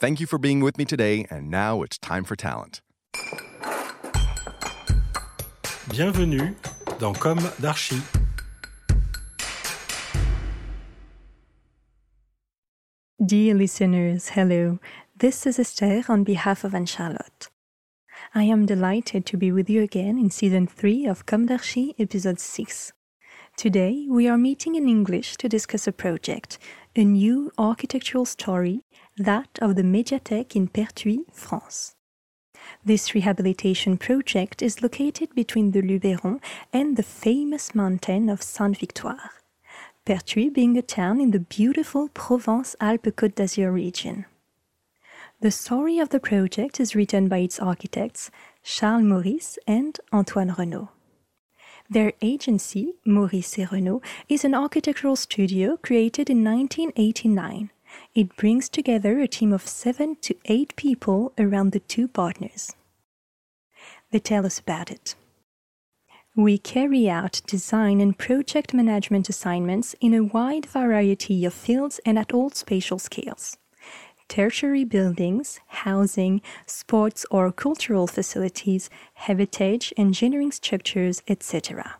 Thank you for being with me today, and now it's time for talent. Bienvenue dans Com d'Archi. Dear listeners, hello. This is Esther on behalf of Anne-Charlotte. I am delighted to be with you again in season 3 of Com d'Archi, episode 6. Today, we are meeting in English to discuss a project, a new architectural story, that of the Médiathèque in Pertuis, France. This rehabilitation project is located between the Luberon and the famous mountain of Sainte-Victoire. Pertuis being a town in the beautiful Provence-Alpes-Côte d'Azur region. The story of the project is written by its architects Charles Maurice and Antoine Renaud. Their agency, Maurice et Renaud, is an architectural studio created in 1989. It brings together a team of seven to eight people around the two partners. They tell us about it. We carry out design and project management assignments in a wide variety of fields and at all spatial scales. Tertiary buildings, housing, sports or cultural facilities, heritage, engineering structures, etc.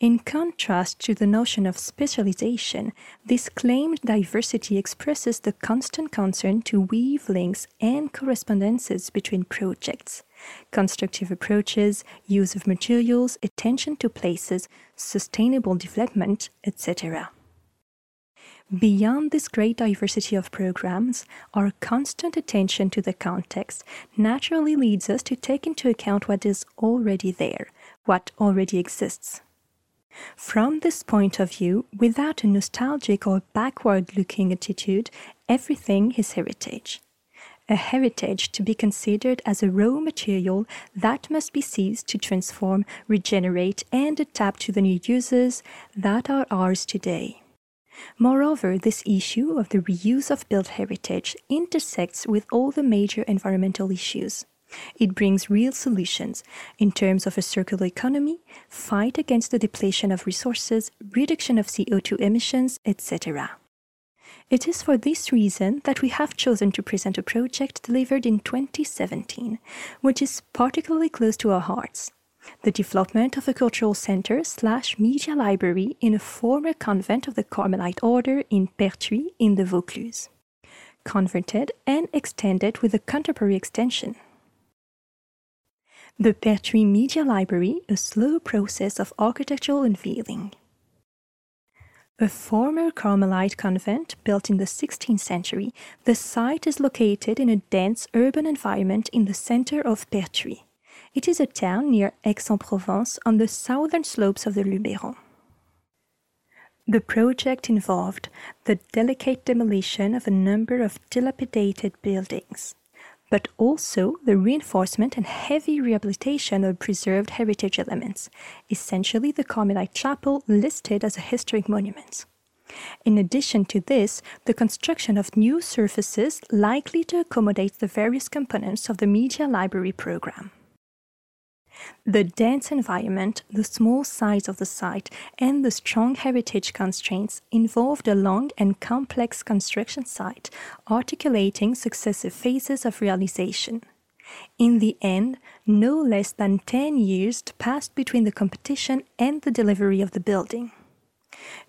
In contrast to the notion of specialization, this claimed diversity expresses the constant concern to weave links and correspondences between projects, constructive approaches, use of materials, attention to places, sustainable development, etc. Beyond this great diversity of programs, our constant attention to the context naturally leads us to take into account what is already there, what already exists. From this point of view, without a nostalgic or backward looking attitude, everything is heritage. A heritage to be considered as a raw material that must be seized to transform, regenerate, and adapt to the new uses that are ours today. Moreover, this issue of the reuse of built heritage intersects with all the major environmental issues. It brings real solutions in terms of a circular economy, fight against the depletion of resources, reduction of CO2 emissions, etc. It is for this reason that we have chosen to present a project delivered in 2017, which is particularly close to our hearts. The development of a cultural center slash media library in a former convent of the Carmelite order in Pertuis in the Vaucluse. Converted and extended with a contemporary extension. The Pertuis Media Library, a slow process of architectural unveiling. A former Carmelite convent built in the 16th century, the site is located in a dense urban environment in the center of Pertuis. It is a town near Aix-en-Provence on the southern slopes of the Luberon. The project involved the delicate demolition of a number of dilapidated buildings but also the reinforcement and heavy rehabilitation of preserved heritage elements, essentially the Carmelite Chapel listed as a historic monument. In addition to this, the construction of new surfaces likely to accommodate the various components of the Media Library program. The dense environment, the small size of the site, and the strong heritage constraints involved a long and complex construction site, articulating successive phases of realization. In the end, no less than 10 years passed between the competition and the delivery of the building.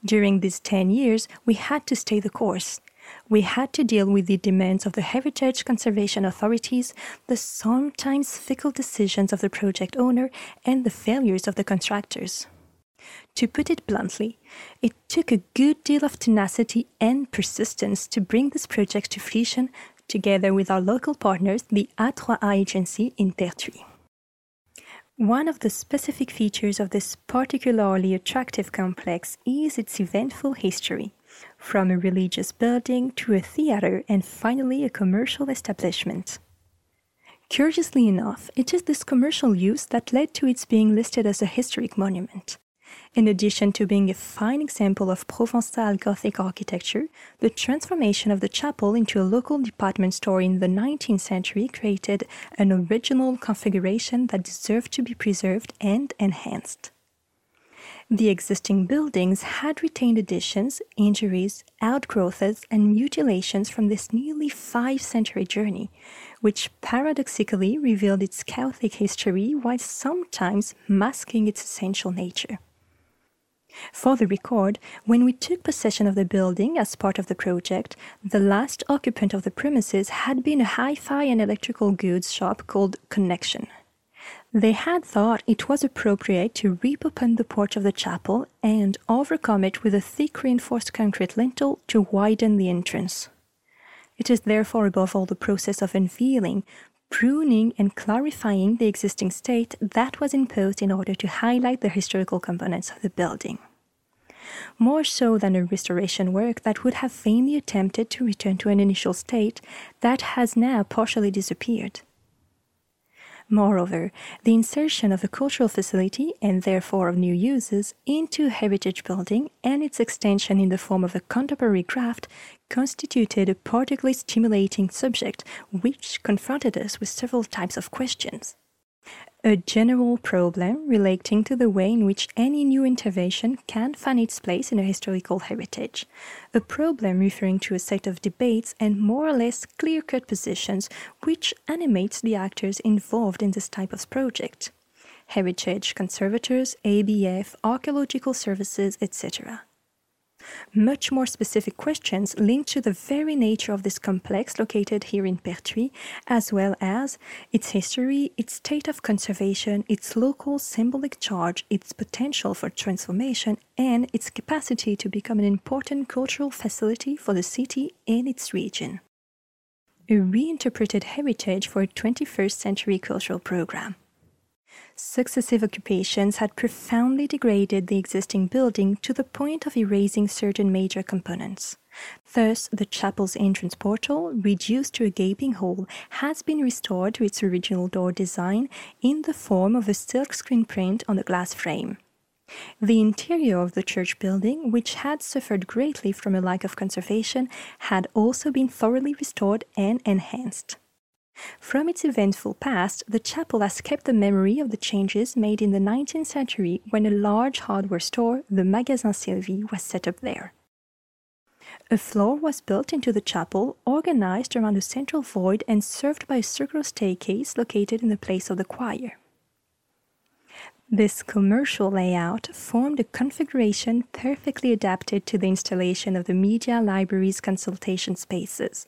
During these 10 years, we had to stay the course. We had to deal with the demands of the heritage conservation authorities, the sometimes fickle decisions of the project owner, and the failures of the contractors. To put it bluntly, it took a good deal of tenacity and persistence to bring this project to fruition, together with our local partners, the A3A agency in Pertuis. One of the specific features of this particularly attractive complex is its eventful history, from a religious building to a theater and finally a commercial establishment. Curiously enough, it is this commercial use that led to its being listed as a historic monument. In addition to being a fine example of Provençal Gothic architecture, the transformation of the chapel into a local department store in the 19th century created an original configuration that deserved to be preserved and enhanced. The existing buildings had retained additions, injuries, outgrowths, and mutilations from this nearly five century journey, which paradoxically revealed its Catholic history while sometimes masking its essential nature. For the record, when we took possession of the building as part of the project, the last occupant of the premises had been a hi fi and electrical goods shop called Connection. They had thought it was appropriate to rip open the porch of the chapel and overcome it with a thick reinforced concrete lintel to widen the entrance. It is therefore above all the process of unveiling, pruning, and clarifying the existing state that was imposed in order to highlight the historical components of the building more so than a restoration work that would have vainly attempted to return to an initial state that has now partially disappeared. Moreover, the insertion of a cultural facility, and therefore of new uses, into heritage building and its extension in the form of a contemporary craft constituted a particularly stimulating subject which confronted us with several types of questions a general problem relating to the way in which any new intervention can find its place in a historical heritage, a problem referring to a set of debates and more or less clear cut positions which animates the actors involved in this type of project. Heritage conservators, ABF, archaeological services, etc much more specific questions linked to the very nature of this complex located here in Pertuis, as well as its history, its state of conservation, its local symbolic charge, its potential for transformation, and its capacity to become an important cultural facility for the city and its region. A reinterpreted heritage for a 21st century cultural program successive occupations had profoundly degraded the existing building to the point of erasing certain major components. Thus, the chapel's entrance portal, reduced to a gaping hole, has been restored to its original door design in the form of a silkscreen print on the glass frame. The interior of the church building, which had suffered greatly from a lack of conservation, had also been thoroughly restored and enhanced. From its eventful past, the chapel has kept the memory of the changes made in the 19th century when a large hardware store, the Magasin Sylvie, was set up there. A floor was built into the chapel, organized around a central void and served by a circular staircase located in the place of the choir. This commercial layout formed a configuration perfectly adapted to the installation of the media library's consultation spaces,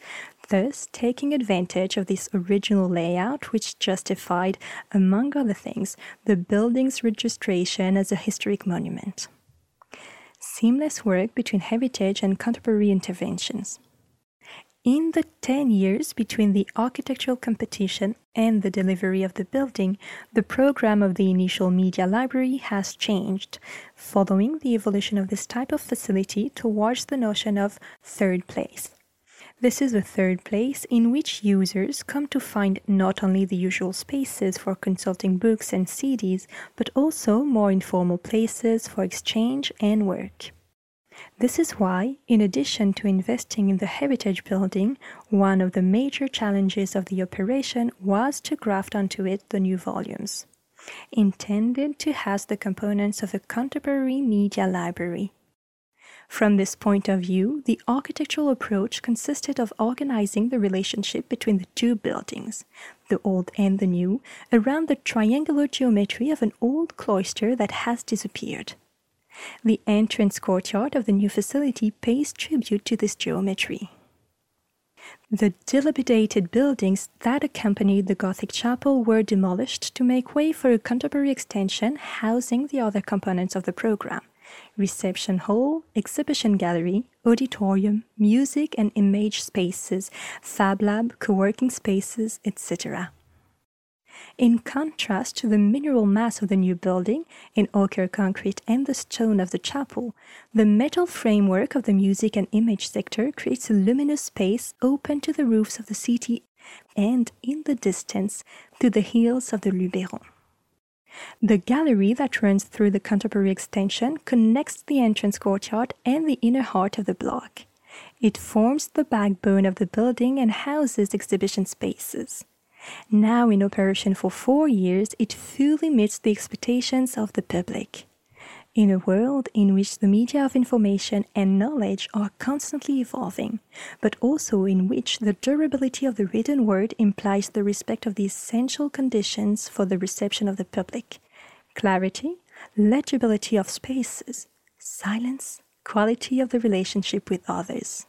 thus taking advantage of this original layout, which justified, among other things, the building's registration as a historic monument. Seamless work between heritage and contemporary interventions. In the 10 years between the architectural competition and the delivery of the building, the program of the initial media library has changed, following the evolution of this type of facility towards the notion of third place. This is a third place in which users come to find not only the usual spaces for consulting books and CDs, but also more informal places for exchange and work. This is why, in addition to investing in the heritage building, one of the major challenges of the operation was to graft onto it the new volumes, intended to house the components of a contemporary media library. From this point of view, the architectural approach consisted of organizing the relationship between the two buildings, the old and the new, around the triangular geometry of an old cloister that has disappeared. The entrance courtyard of the new facility pays tribute to this geometry. The dilapidated buildings that accompanied the Gothic chapel were demolished to make way for a contemporary extension housing the other components of the program reception hall, exhibition gallery, auditorium, music and image spaces, fab lab, co working spaces, etc. In contrast to the mineral mass of the new building, in ochre concrete and the stone of the chapel, the metal framework of the music and image sector creates a luminous space open to the roofs of the city and, in the distance, to the hills of the Luberon. The gallery that runs through the contemporary extension connects the entrance courtyard and the inner heart of the block. It forms the backbone of the building and houses exhibition spaces. Now in operation for four years, it fully meets the expectations of the public. In a world in which the media of information and knowledge are constantly evolving, but also in which the durability of the written word implies the respect of the essential conditions for the reception of the public clarity, legibility of spaces, silence, quality of the relationship with others.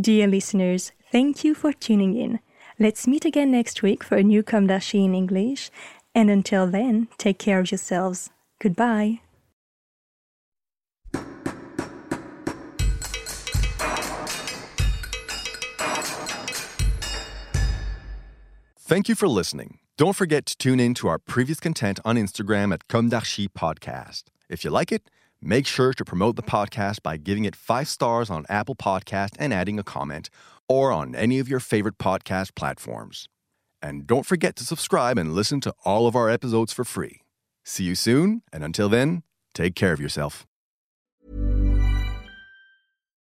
Dear listeners, thank you for tuning in. Let's meet again next week for a new d'Archi in English and until then, take care of yourselves. Goodbye. Thank you for listening. Don't forget to tune in to our previous content on Instagram at Comme Podcast. If you like it, make sure to promote the podcast by giving it five stars on Apple Podcast and adding a comment, or on any of your favorite podcast platforms. And don't forget to subscribe and listen to all of our episodes for free. See you soon, and until then, take care of yourself.